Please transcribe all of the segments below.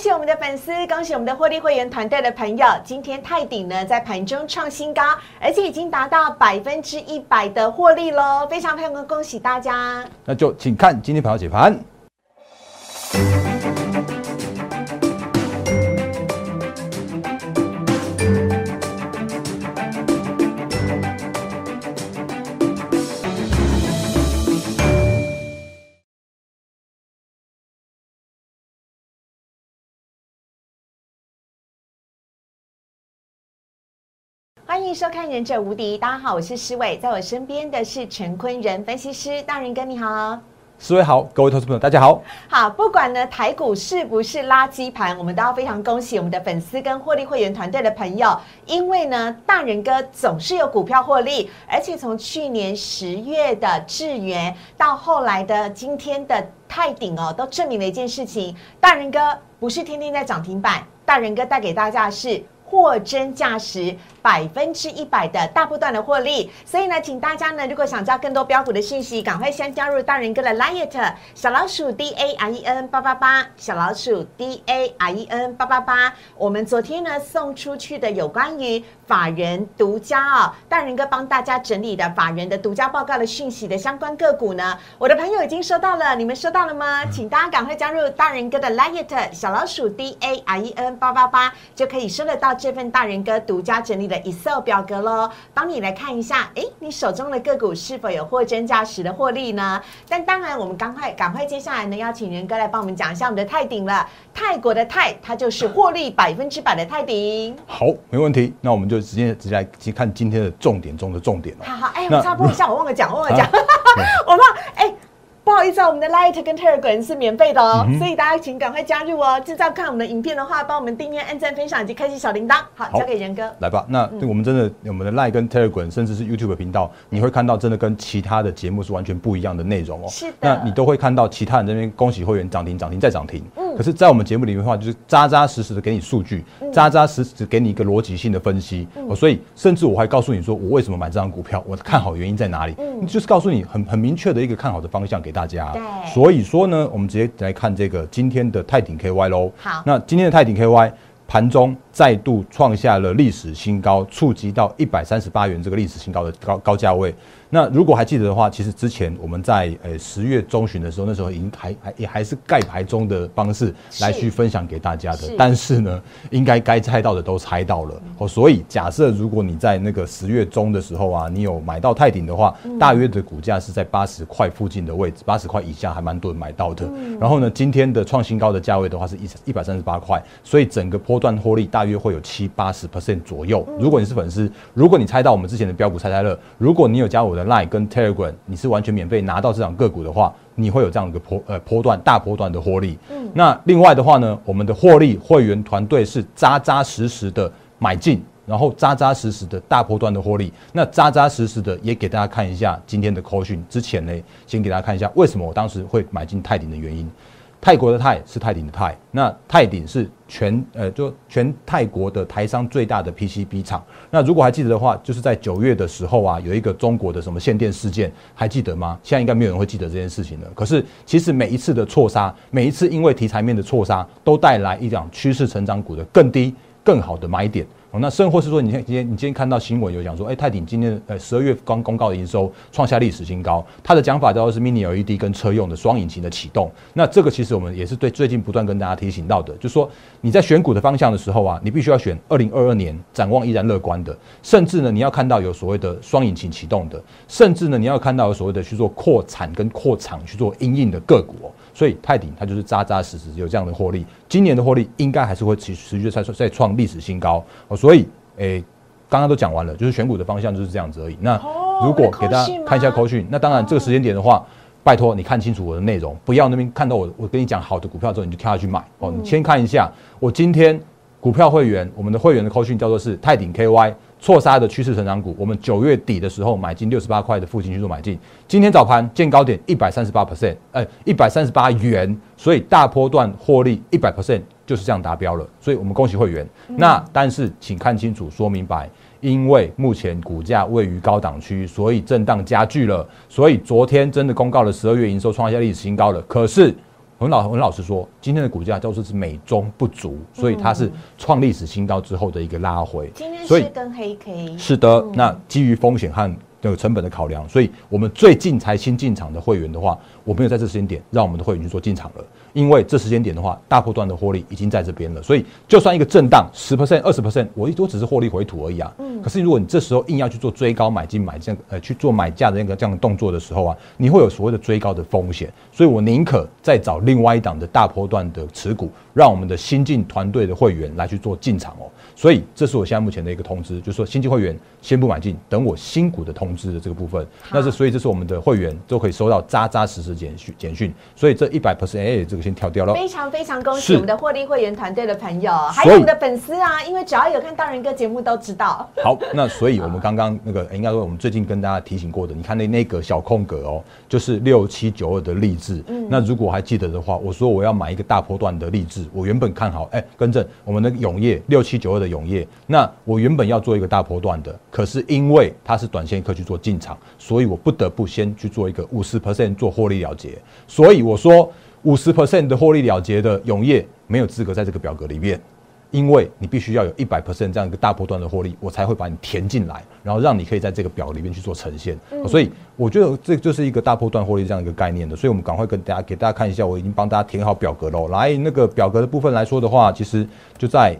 喜我们的粉丝，恭喜我们的获利会员团队的朋友。今天泰鼎呢在盘中创新高，而且已经达到百分之一百的获利喽，非常非常恭喜大家。那就请看今天盘后解盘。欢迎收看《忍者无敌》，大家好，我是施伟，在我身边的是陈坤仁分析师，大人哥你好，四位好，各位投资朋友大家好。好，不管呢台股是不是垃圾盘，我们都要非常恭喜我们的粉丝跟获利会员团队的朋友，因为呢大人哥总是有股票获利，而且从去年十月的智源到后来的今天的泰鼎哦，都证明了一件事情，大人哥不是天天在涨停板，大人哥带给大家的是。货真价实，百分之一百的大波段的获利，所以呢，请大家呢，如果想知道更多标股的信息，赶快先加入大人哥的 Liet 小老鼠 D A R E N 八八八，小老鼠 D A R E N 八八八。我们昨天呢送出去的有关于法人独家哦，大人哥帮大家整理的法人的独家报告的讯息的相关个股呢，我的朋友已经收到了，你们收到了吗？请大家赶快加入大人哥的 Liet 小老鼠 D A R E N 八八八，就可以收得到。这份大人哥独家整理的 Excel 表格喽，帮你来看一下，哎，你手中的个股是否有货真价实的获利呢？但当然，我们赶快赶快接下来呢，邀请仁哥来帮我们讲一下我们的泰鼎了。泰国的泰，它就是获利百分之百的泰鼎。好，没问题，那我们就直接直接来看今天的重点中的重点了。好好，哎，我插播一下，我忘了讲，忘了讲，我忘，哎。不好意思啊，我们的 Light 跟 Telegram 是免费的哦，所以大家请赶快加入哦。正在看我们的影片的话，帮我们订阅、按赞、分享以及开启小铃铛。好，交给仁哥。来吧，那我们真的，我们的 Light 跟 Telegram，甚至是 YouTube 频道，你会看到真的跟其他的节目是完全不一样的内容哦。是的。那你都会看到其他人这边恭喜会员涨停、涨停再涨停。嗯。可是，在我们节目里面的话，就是扎扎实实的给你数据，扎扎实实给你一个逻辑性的分析。哦。所以，甚至我还告诉你说，我为什么买这张股票，我看好原因在哪里？嗯。就是告诉你很很明确的一个看好的方向给大家。所以说呢，我们直接来看这个今天的泰鼎 KY 喽。好，那今天的泰鼎 KY 盘中再度创下了历史新高，触及到一百三十八元这个历史新高的高高价位。那如果还记得的话，其实之前我们在呃十月中旬的时候，那时候已经还还也还是盖牌中的方式来去分享给大家的。但是呢，应该该猜到的都猜到了哦。所以假设如果你在那个十月中的时候啊，你有买到泰鼎的话，大约的股价是在八十块附近的位置，八十块以下还蛮多人买到的。然后呢，今天的创新高的价位的话是一一百三十八块，所以整个波段获利大约会有七八十 percent 左右。如果你是粉丝，如果你猜到我们之前的标股猜猜乐，如果你有加我的。Line 跟 Telegram，你是完全免费拿到这档个股的话，你会有这样一个波呃波段大波段的获利。嗯，那另外的话呢，我们的获利会员团队是扎扎实实的买进，然后扎扎实实的大波段的获利。那扎扎实实的也给大家看一下今天的口讯。之前呢，先给大家看一下为什么我当时会买进泰鼎的原因。泰国的泰是泰鼎的泰，那泰鼎是全呃就全泰国的台商最大的 PCB 厂。那如果还记得的话，就是在九月的时候啊，有一个中国的什么限电事件，还记得吗？现在应该没有人会记得这件事情了。可是其实每一次的错杀，每一次因为题材面的错杀，都带来一档趋势成长股的更低、更好的买点。哦，那甚或是说，你看今天你今天看到新闻有讲说，哎，泰鼎今天呃十二月刚公告的营收创下历史新高，它的讲法叫做是 Mini LED 跟车用的双引擎的启动。那这个其实我们也是对最近不断跟大家提醒到的，就是说你在选股的方向的时候啊，你必须要选二零二二年展望依然乐观的，甚至呢你要看到有所谓的双引擎启动的，甚至呢你要看到有所谓的去做扩产跟扩厂去做应应的个股。所以泰鼎它就是扎扎实实有这样的获利，今年的获利应该还是会持持续再再创历史新高哦。所以诶，刚刚都讲完了，就是选股的方向就是这样子而已。那如果给大家看一下口讯，那当然这个时间点的话，拜托你看清楚我的内容，不要那边看到我我跟你讲好的股票之后你就跳下去买哦。你先看一下我今天股票会员，我们的会员的口讯叫做是泰鼎 KY。错杀的趋势成长股，我们九月底的时候买进六十八块的附近去做买进，今天早盘见高点一百三十八 percent，哎，一百三十八元，所以大波段获利一百 percent 就是这样达标了，所以我们恭喜会员。那但是请看清楚，说明白，因为目前股价位于高档区，所以震荡加剧了，所以昨天真的公告了十二月营收创下历史新高了，可是。很老很老实说，今天的股价都是是美中不足，所以它是创历史新高之后的一个拉回。今天是跟黑 K，是的，那基于风险和那个成本的考量，所以我们最近才新进场的会员的话，我没有在这时间点让我们的会员去做进场了，因为这时间点的话，大波段的获利已经在这边了，所以就算一个震荡十 percent、二十 percent，我一多只是获利回吐而已啊。可是如果你这时候硬要去做追高买进买这样呃去做买价的那个这样的动作的时候啊，你会有所谓的追高的风险，所以我宁可再找另外一档的大波段的持股，让我们的新进团队的会员来去做进场哦。所以这是我现在目前的一个通知，就是说新进会员先不买进，等我新股的通知的这个部分。那是所以这是我们的会员都可以收到扎扎实实简讯简讯，所以这一百 percent 哎，这个先跳掉了。非常非常恭喜我们的获利会员团队的朋友，还有我们的粉丝啊，因为只要有看大人哥节目都知道。好，那所以我们刚刚那个、应该说我们最近跟大家提醒过的，你看那那个小空格哦，就是六七九二的励志。嗯那如果还记得的话，我说我要买一个大波段的励志，我原本看好，哎、更正我们的永业六七九二的永业，那我原本要做一个大波段的，可是因为它是短线客去做进场，所以我不得不先去做一个五十 percent 做获利了结，所以我说五十 percent 的获利了结的永业没有资格在这个表格里面。因为你必须要有一百 percent 这样一个大波段的获利，我才会把你填进来，然后让你可以在这个表里面去做呈现。所以我觉得这就是一个大波段获利这样一个概念的。所以我们赶快跟大家给大家看一下，我已经帮大家填好表格喽。来，那个表格的部分来说的话，其实就在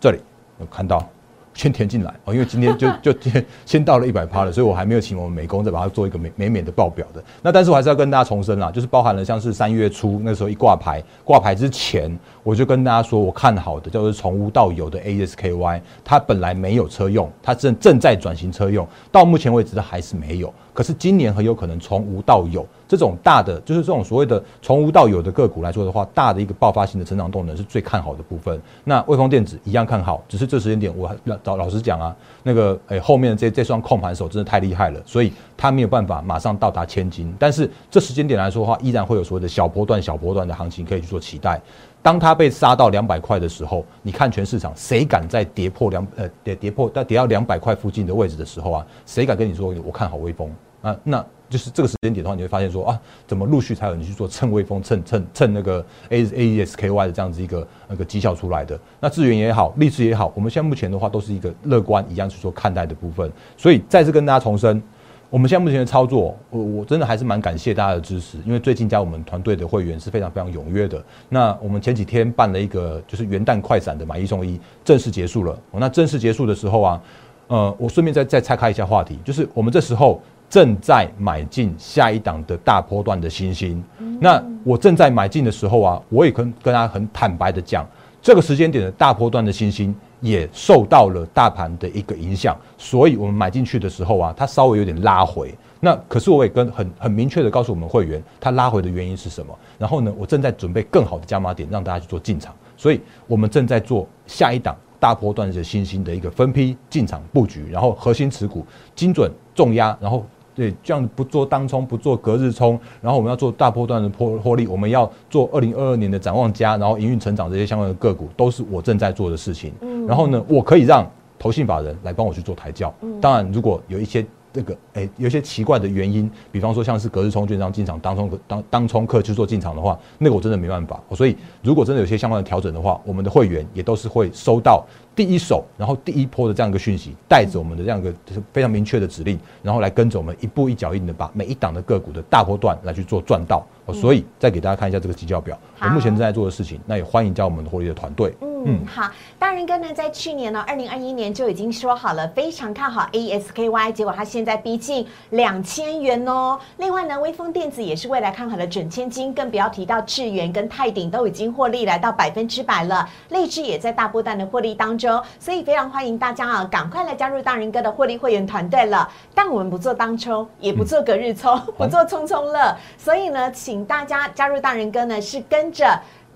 这里有看到。先填进来哦，因为今天就 就先先到了一百趴了，所以我还没有请我们美工再把它做一个美美美的报表的。那但是我还是要跟大家重申啦，就是包含了像是三月初那时候一挂牌，挂牌之前我就跟大家说我看好的叫做从无到有的 ASKY，它本来没有车用，它正正在转型车用，到目前为止它还是没有。可是今年很有可能从无到有，这种大的就是这种所谓的从无到有的个股来说的话，大的一个爆发性的成长动能是最看好的部分。那微风电子一样看好，只是这时间点我还老老实讲啊，那个诶、后面的这这双控盘手真的太厉害了，所以它没有办法马上到达千金。但是这时间点来说的话，依然会有所谓的小波段、小波段的行情可以去做期待。当它被杀到两百块的时候，你看全市场谁敢在跌破两呃跌跌破但跌到两百块附近的位置的时候啊，谁敢跟你说我看好微风啊？那就是这个时间点的话，你会发现说啊，怎么陆续才有人去做蹭微风、蹭蹭蹭那个 A A E S K Y 的这样子一个那个绩效出来的。那智源也好，励志也好，我们现在目前的话都是一个乐观一样去做看待的部分。所以再次跟大家重申。我们现在目前的操作，我我真的还是蛮感谢大家的支持，因为最近加我们团队的会员是非常非常踊跃的。那我们前几天办了一个就是元旦快闪的买一送一，正式结束了。那正式结束的时候啊，呃，我顺便再再拆开一下话题，就是我们这时候正在买进下一档的大波段的新星。那我正在买进的时候啊，我也跟跟大家很坦白的讲，这个时间点的大波段的新星也受到了大盘的一个影响，所以我们买进去的时候啊，它稍微有点拉回。那可是我也跟很很明确的告诉我们会员，它拉回的原因是什么。然后呢，我正在准备更好的加码点，让大家去做进场。所以我们正在做下一档大波段的新星的一个分批进场布局，然后核心持股精准重压，然后对这样不做当冲，不做隔日冲，然后我们要做大波段的获获利，我们要做二零二二年的展望加，然后营运成长这些相关的个股，都是我正在做的事情。然后呢，我可以让投信法人来帮我去做抬轿。当然，如果有一些这个诶、有些奇怪的原因，比方说像是隔日冲券商进场当冲当当冲客去做进场的话，那个我真的没办法。所以如果真的有些相关的调整的话，我们的会员也都是会收到第一手，然后第一波的这样一个讯息，带着我们的这样一个就是非常明确的指令，然后来跟着我们一步一脚印的把每一档的个股的大波段来去做赚到。所以再给大家看一下这个绩效表，我目前正在做的事情，那也欢迎加入我们的获利的团队。嗯，好，大人哥呢，在去年呢，二零二一年就已经说好了，非常看好 ASKY，结果它现在逼近两千元哦。另外呢，微风电子也是未来看好的准千金，更不要提到智源跟泰鼎都已经获利来到百分之百了，励志也在大波段的获利当中，所以非常欢迎大家啊，赶快来加入大人哥的获利会员团队了。但我们不做当冲，也不做隔日冲，不做冲冲乐，所以呢，请大家加入大人哥呢，是跟着。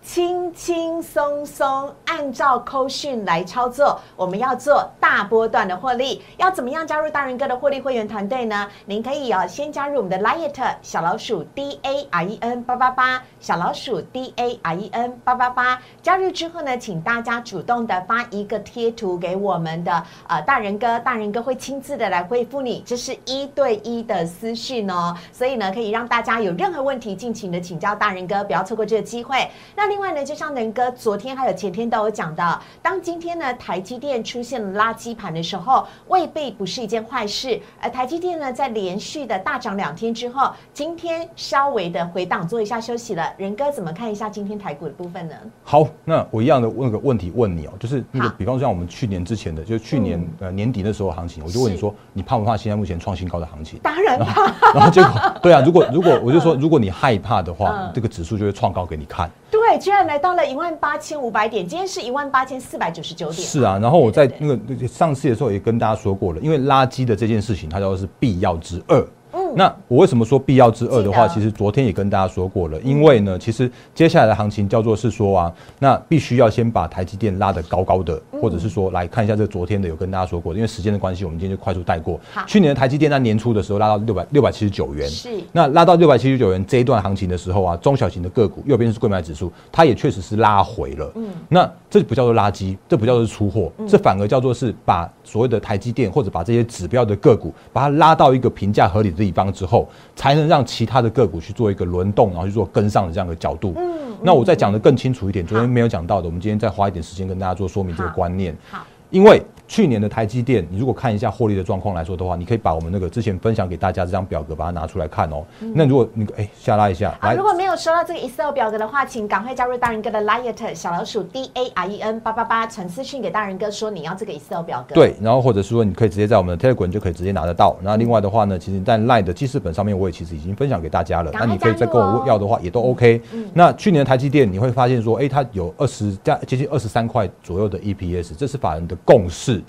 轻轻松松按照扣讯来操作，我们要做大波段的获利，要怎么样加入大人哥的获利会员团队呢？您可以哦，先加入我们的 Liet 小老鼠 D A R E N 八八八，小老鼠 D A R E N 八八八。加入之后呢，请大家主动的发一个贴图给我们的呃大人哥，大人哥会亲自的来回复你，这是一对一的私讯哦，所以呢，可以让大家有任何问题尽情的请教大人哥，不要错过这个机会。那另外呢，就像能哥昨天还有前天都有讲到，当今天呢台积电出现了垃圾盘的时候，未必不是一件坏事。而台积电呢，在连续的大涨两天之后，今天稍微的回档做一下休息了。仁哥怎么看一下今天台股的部分呢？好，那我一样的问个问题问你哦，就是那个比方说像我们去年之前的，就是去年呃年底那时候行情，我就问你说，你怕不怕现在目前创新高的行情？当然怕，然后结果对啊，如果如果我就说，如果你害怕的话嗯，这个指数就会创高给你看。对，居然来到了一万八千五百点，今天是一万八千四百九十九点。是啊，然后我在那个那个上次的时候也跟大家说过了，因为垃圾的这件事情，它叫做是必要之二。嗯。那我为什么说必要之二的话，其实昨天也跟大家说过了，因为呢，其实接下来的行情叫做是说啊，那必须要先把台积电拉得高高的，嗯。或者是说来看一下这个昨天的有跟大家说过的，因为时间的关系，我们今天就快速带过。好。去年的台积电在年初的时候拉到六百六百七十九元，是。那拉到六百七十九元这一段行情的时候啊，中小型的个股右边是贵买指数，它也确实是拉回了。嗯，那这不叫做垃圾，这不叫做出货，这反而叫做是把所谓的台积电或者把这些指标的个股，把它拉到一个评价合理的地方之后，才能让其他的个股去做一个轮动，然后去做跟上的这样的角度。嗯，那我再讲的更清楚一点，昨天没有讲到的，我们今天再花一点时间跟大家做说明这个观念。好，因为去年的台积电，你如果看一下获利的状况来说的话，你可以把我们那个之前分享给大家这张表格把它拿出来看哦。那如果你哎下拉一下，啊，如果没有收到这个 Excel 表格的话，请赶快加入大人哥的 Liet 小老鼠 D A R E N 八八八，传私讯给大人哥说你要这个 Excel 表格。，对，然后或者是说你可以直接在我们的 Telegram 就可以直接拿得到。那另外的话呢，其实在 Line 的记事本上面我也其实已经分享给大家了。那你可以再跟我要的话也都 OK。那去年的台积电你会发现说，哎，它有二十加接近二十三块左右的 EPS，这是法人的共识。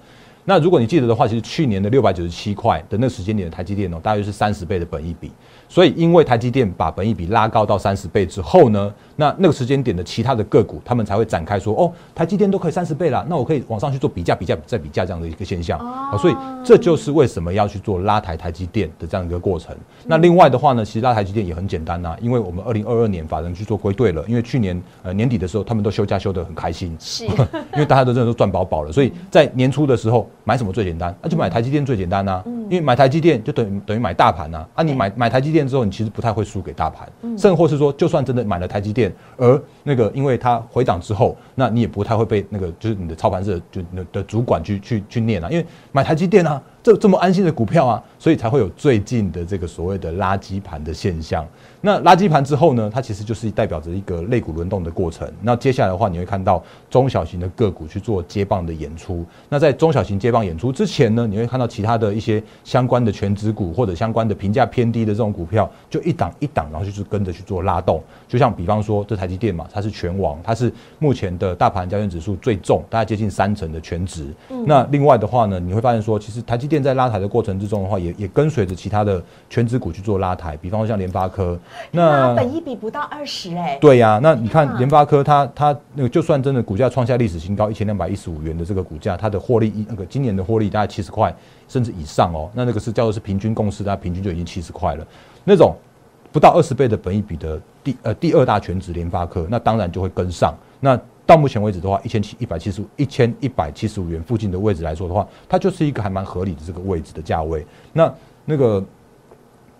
那如果你记得的话，其实去年的六百九十七块的那个时间点的台积电哦，大约是三十倍的本益比。所以因为台积电把本益比拉高到三十倍之后呢，那那个时间点的其他的个股，他们才会展开说，哦，台积电都可以三十倍了，那我可以往上去做比价、比价、再比价这样的一个现象。哦，所以这就是为什么要去做拉抬台积电的这样一个过程。那另外的话呢，其实拉台积电也很简单呐、因为我们二零二二年法人去做归队了，因为去年呃年底的时候，他们都休假休得很开心，是 因为大家都真的都赚饱饱了，所以在年初的时候买什么最简单？那、就买台积电最简单呐、因为买台积电就等于等于买大盘呐、啊。你买买台积电之后，你其实不太会输给大盘，甚或是说，就算真的买了台积电，而那个因为它回档之后，那你也不太会被那个就是你的操盘者就你的主管去去去念啊，因为买台积电啊，这这么安心的股票啊，所以才会有最近的这个所谓的垃圾盘的现象。那垃圾盘之后呢，它其实就是代表着一个类股轮动的过程。那接下来的话，你会看到中小型的个股去做接棒的演出。那在中小型接棒演出之前呢，你会看到其他的一些相关的全指股或者相关的评价偏低的这种股票，就一档一档，然后就是跟着去做拉动。就像比方说，这台积电嘛，它是全网，它是目前的大盘交易指数最重，大概接近三成的全值。那另外的话呢，你会发现说，其实台积电在拉抬的过程之中的话，也也跟随着其他的全指股去做拉抬，比方说像联发科，那本益比不到二十哎，对呀、那你看联发科它它那个就算真的股价创下历史新高一千两百一十五元的这个股价，它的获利一那个今年的获利大概七十块甚至以上哦，那那个是叫做是平均共识，它平均就已经七十块了，那种不到二十倍的本益比的第呃第二大全值联发科，那当然就会跟上。那到目前为止的话，一千七一百七十五一千一百七十五元附近的位置来说的话，它就是一个还蛮合理的这个位置的价位。那那个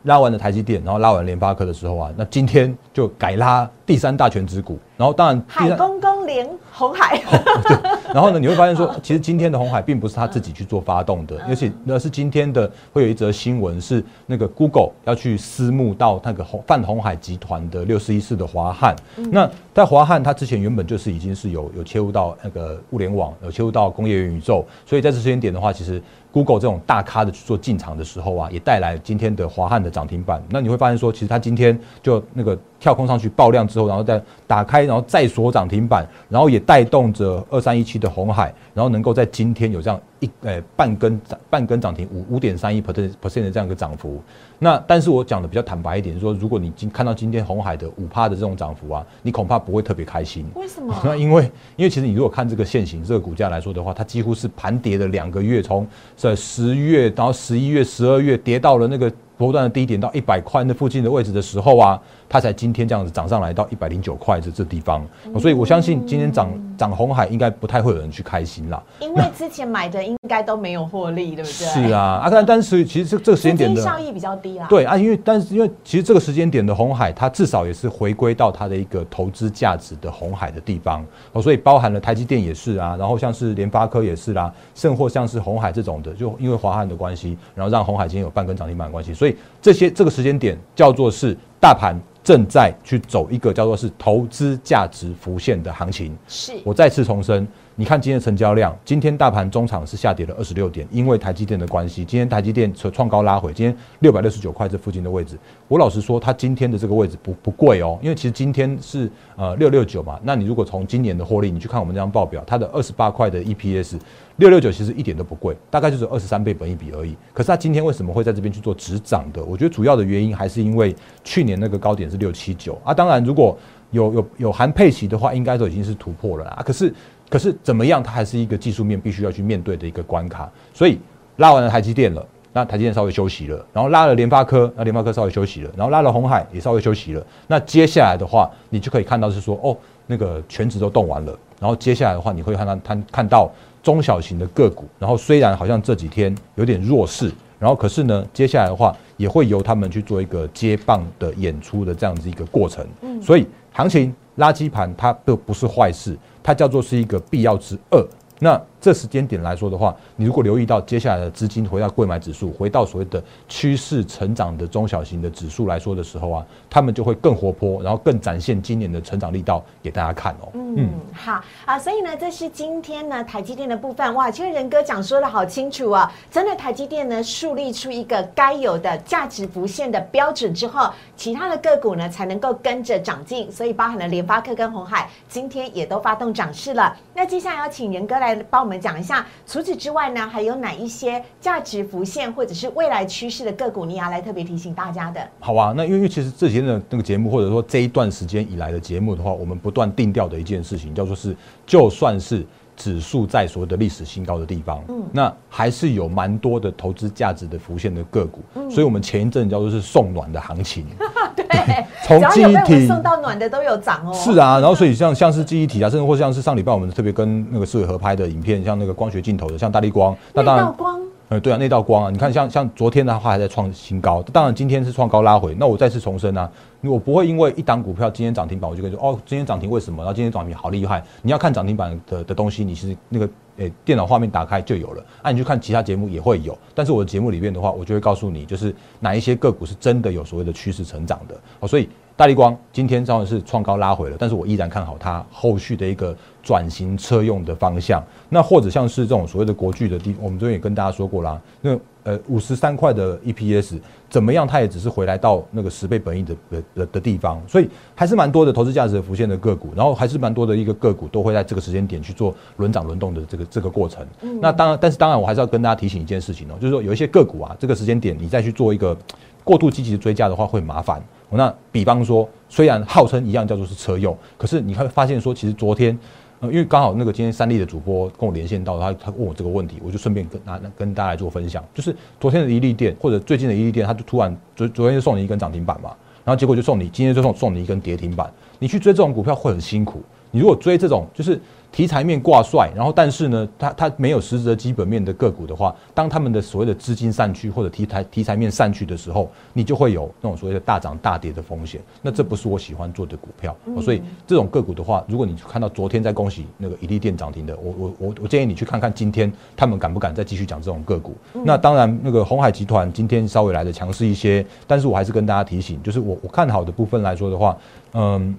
拉完了台积电，然后拉完联发科的时候啊，那今天就改拉第三大全指股，然后当然海，公公连红海，然后呢你会发现说，其实今天的红海并不是他自己去做发动的，而且那是今天的会有一则新闻是那个 Google 要去私募到那个红泛红海集团的六四一四的华汉，那在华汉它之前原本就是已经是有有切入到那个物联网，有切入到工业元宇宙，所以在这时间点的话，其实 Google 这种大咖的去做进场的时候啊，也带来今天的华汉的涨停板。那你会发现说，其实它今天就那个跳空上去爆量之后，然后再打开，然后再锁涨停板，然后也带动着二三一七的红海，然后能够在今天有这样一呃半根涨半根涨停五五点三一 percent percent 的这样一个涨幅。那但是我讲的比较坦白一点，说如果你今看到今天红海的五趴的这种涨幅啊，你恐怕不会特别开心。为什么？那 因为因为其实你如果看这个现行这个股价来说的话，它几乎是盘跌了两个月，从在十月然后十一月、十二月跌到了那个。波段的低点到一百块那附近的位置的时候啊，它才今天这样子涨上来到一百零九块这这地方，所以我相信今天涨涨红海应该不太会有人去开心啦。因为之前买的应该都没有获利，对不对？是啊，啊但但是其实这这个时间点的效益比较低啦。对啊，因为但是因为其实这个时间点的红海，它至少也是回归到它的一个投资价值的红海的地方哦，所以包含了台积电也是啊，然后像是联发科也是啦，甚或像是红海这种的，就因为华汉的关系，然后让红海今天有半根涨停板的关系。所以这些这个时间点叫做是大盘正在去走一个叫做是投资价值浮现的行情。是我再次重申，你看今天成交量，今天大盘中场是下跌了二十六点，因为台积电的关系，今天台积电创创高拉回，今天六百六十九块这附近的位置，我老实说，它今天的这个位置不不贵哦，因为其实今天是呃六六九嘛，那你如果从今年的获利，你去看我们这张报表，它的二十八块的 EPS。六六九其实一点都不贵，大概就是二十三倍本一比而已。可是它今天为什么会在这边去做止涨的？我觉得主要的原因还是因为去年那个高点是六七九啊。当然，如果有有有含配息的话，应该都已经是突破了啊。可是可是怎么样，它还是一个技术面必须要去面对的一个关卡。所以拉完了台积电了，那台积电稍微休息了，然后拉了联发科，那联发科稍微休息了，然后拉了红海也稍微休息了。那接下来的话，你就可以看到是说，哦，那个全值都动完了，然后接下来的话，你会看到看看到。中小型的个股，然后虽然好像这几天有点弱势，然后可是呢，接下来的话也会由他们去做一个接棒的演出的这样子一个过程。嗯，所以行情垃圾盘它都不是坏事，它叫做是一个必要之二。那这时间点来说的话，你如果留意到接下来的资金回到贵买指数，回到所谓的趋势成长的中小型的指数来说的时候啊，他们就会更活泼，然后更展现今年的成长力道给大家看哦。嗯，好啊，所以呢，这是今天呢台积电的部分哇，其实仁哥讲说的好清楚啊，真的台积电呢树立出一个该有的价值浮现的标准之后，其他的个股呢才能够跟着长进，所以包含了联发科跟红海今天也都发动涨势了。那接下来要请仁哥来帮我们。讲一下，除此之外呢，还有哪一些价值浮现或者是未来趋势的个股，你要来特别提醒大家的？好啊，那因为其实这几天的那个节目，或者说这一段时间以来的节目的话，我们不断定调的一件事情，叫做是，就算是。指数在所谓的历史新高的地方，嗯，那还是有蛮多的投资价值的浮现的个股，所以我们前一阵叫做是送暖的行情，对，从记忆体送到暖的都有涨哦，是啊，然后所以像像是记忆体啊，甚至或像是上礼拜我们特别跟那个四维合拍的影片，像那个光学镜头的，像大力光，那当然光。呃，对啊，那道光啊，你看像像昨天的话还在创新高，当然今天是创高拉回。那我再次重申啊，我不会因为一档股票今天涨停板，我就跟你说哦，今天涨停为什么？然后今天涨停好厉害。你要看涨停板的的东西，你是那个诶电脑画面打开就有了。啊，你去看其他节目也会有，但是我的节目里面的话，我就会告诉你，就是哪一些个股是真的有所谓的趋势成长的。哦，所以。大力光今天当然是创高拉回了，但是我依然看好它后续的一个转型车用的方向。那或者像是这种所谓的国巨的地，我们昨天也跟大家说过啦，那呃五十三块的 EPS 怎么样？它也只是回来到那个十倍本益的的的地方，所以还是蛮多的投资价值的浮现的个股，然后还是蛮多的一个个股都会在这个时间点去做轮涨轮动的这个这个过程。那当然，但是当然我还是要跟大家提醒一件事情哦，就是说有一些个股啊，这个时间点你再去做一个过度积极的追加的话，会麻烦。那比方说，虽然号称一样叫做是车用，可是你会发现说，其实昨天，呃，因为刚好那个今天三立的主播跟我连线到，他他问我这个问题，我就顺便跟拿跟大家来做分享，就是昨天的一利店或者最近的一利店，他就突然昨昨天就送你一根涨停板嘛，然后结果就送你今天就送送你一根跌停板，你去追这种股票会很辛苦，你如果追这种就是。题材面挂帅，然后但是呢，它它没有实质的基本面的个股的话，当他们的所谓的资金散去或者题材题材面散去的时候，你就会有那种所谓的大涨大跌的风险。那这不是我喜欢做的股票，所以这种个股的话，如果你看到昨天在恭喜那个一利电涨停的，我我我我建议你去看看今天他们敢不敢再继续讲这种个股。那当然，那个红海集团今天稍微来的强势一些，但是我还是跟大家提醒，就是我我看好的部分来说的话，嗯。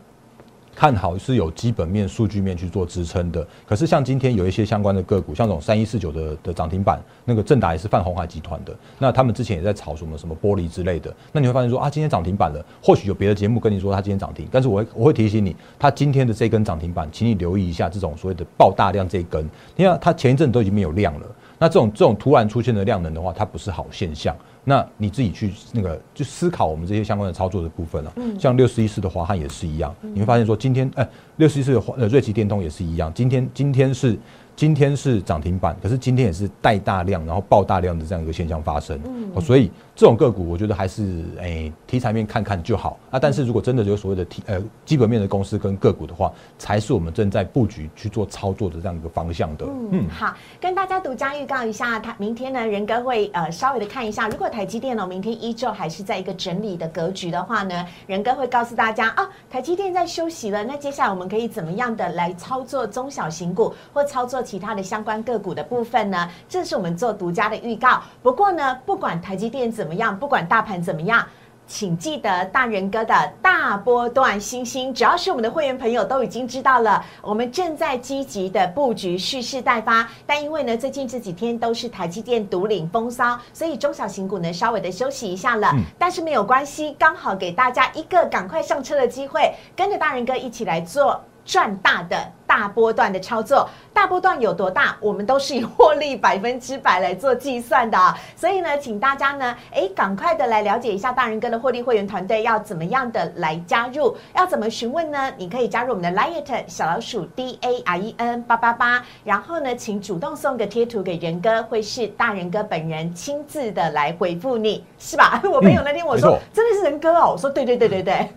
看好是有基本面、数据面去做支撑的。可是像今天有一些相关的个股，像这种三一四九的的涨停板，那个正达也是泛红海集团的。那他们之前也在炒什么什么玻璃之类的。那你会发现说啊，今天涨停板了，或许有别的节目跟你说它今天涨停，但是我会我会提醒你，它今天的这根涨停板，请你留意一下这种所谓的爆大量这一根，因为它前一阵都已经没有量了。那这种这种突然出现的量能的话，它不是好现象。那你自己去那个就思考我们这些相关的操作的部分了。嗯，像六十一四的华汉也是一样，你会发现说今天哎，六十一四的呃瑞奇电通也是一样，今天今天是。今天是涨停板，可是今天也是带大量，然后爆大量的这样一个现象发生。嗯，所以这种个股，我觉得还是诶题材面看看就好啊。但是如果真的有所谓的题呃基本面的公司跟个股的话，才是我们正在布局去做操作的这样一个方向的。嗯，好，跟大家独家预告一下，他明天呢，仁哥会呃稍微的看一下，如果台积电呢明天依旧还是在一个整理的格局的话呢，仁哥会告诉大家啊，台积电在休息了，那接下来我们可以怎么样的来操作中小型股或操作？其他的相关个股的部分呢，这是我们做独家的预告。不过呢，不管台积电怎么样，不管大盘怎么样，请记得大人哥的大波段星星，只要是我们的会员朋友都已经知道了，我们正在积极的布局，蓄势待发。但因为呢，最近这几天都是台积电独领风骚，所以中小型股呢稍微的休息一下了。但是没有关系，刚好给大家一个赶快上车的机会，跟着大人哥一起来做赚大的。大波段的操作，大波段有多大？我们都是以获利 百分之百来做计算的。所以呢，请大家呢，哎，赶快的来了解一下大人哥的获利会员团队要怎么样的来加入，要怎么询问呢？你可以加入我们的 Lion 小老鼠 D A R E N 八八八，然后呢，请主动送个贴图给仁哥，会是大人哥本人亲自的来回复你，是吧？我朋友那天我说真的是仁哥哦，我说对对对对对，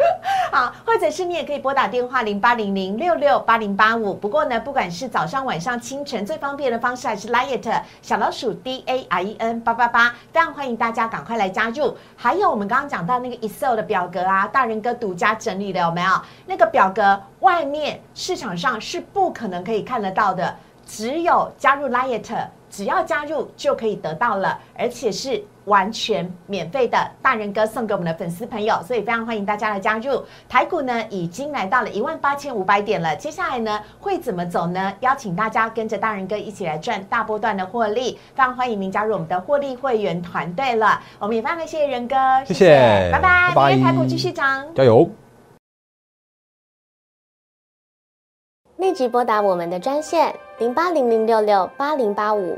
好，或者是你也可以拨打电话零八零零六六八零八。不过呢，不管是早上、晚上、清晨，最方便的方式还是 Liet 小老鼠 D A R E N 八八八，非常欢迎大家赶快来加入。还有我们刚刚讲到那个 Excel 的表格啊，大人哥独家整理的有没有？那个表格外面市场上是不可能可以看得到的，只有加入 Liet，只要加入就可以得到了，而且是。完全免费的大人哥送给我们的粉丝朋友，所以非常欢迎大家来加入。台股呢已经来到了一万八千五百点了，接下来呢会怎么走呢？邀请大家跟着大人哥一起来赚大波段的获利，非常欢迎您加入我们的获利会员团队了。我们也非常谢谢仁哥，谢谢，拜拜，明天台股继续涨，加油！立即拨打我们的专线零八零零六六八零八五。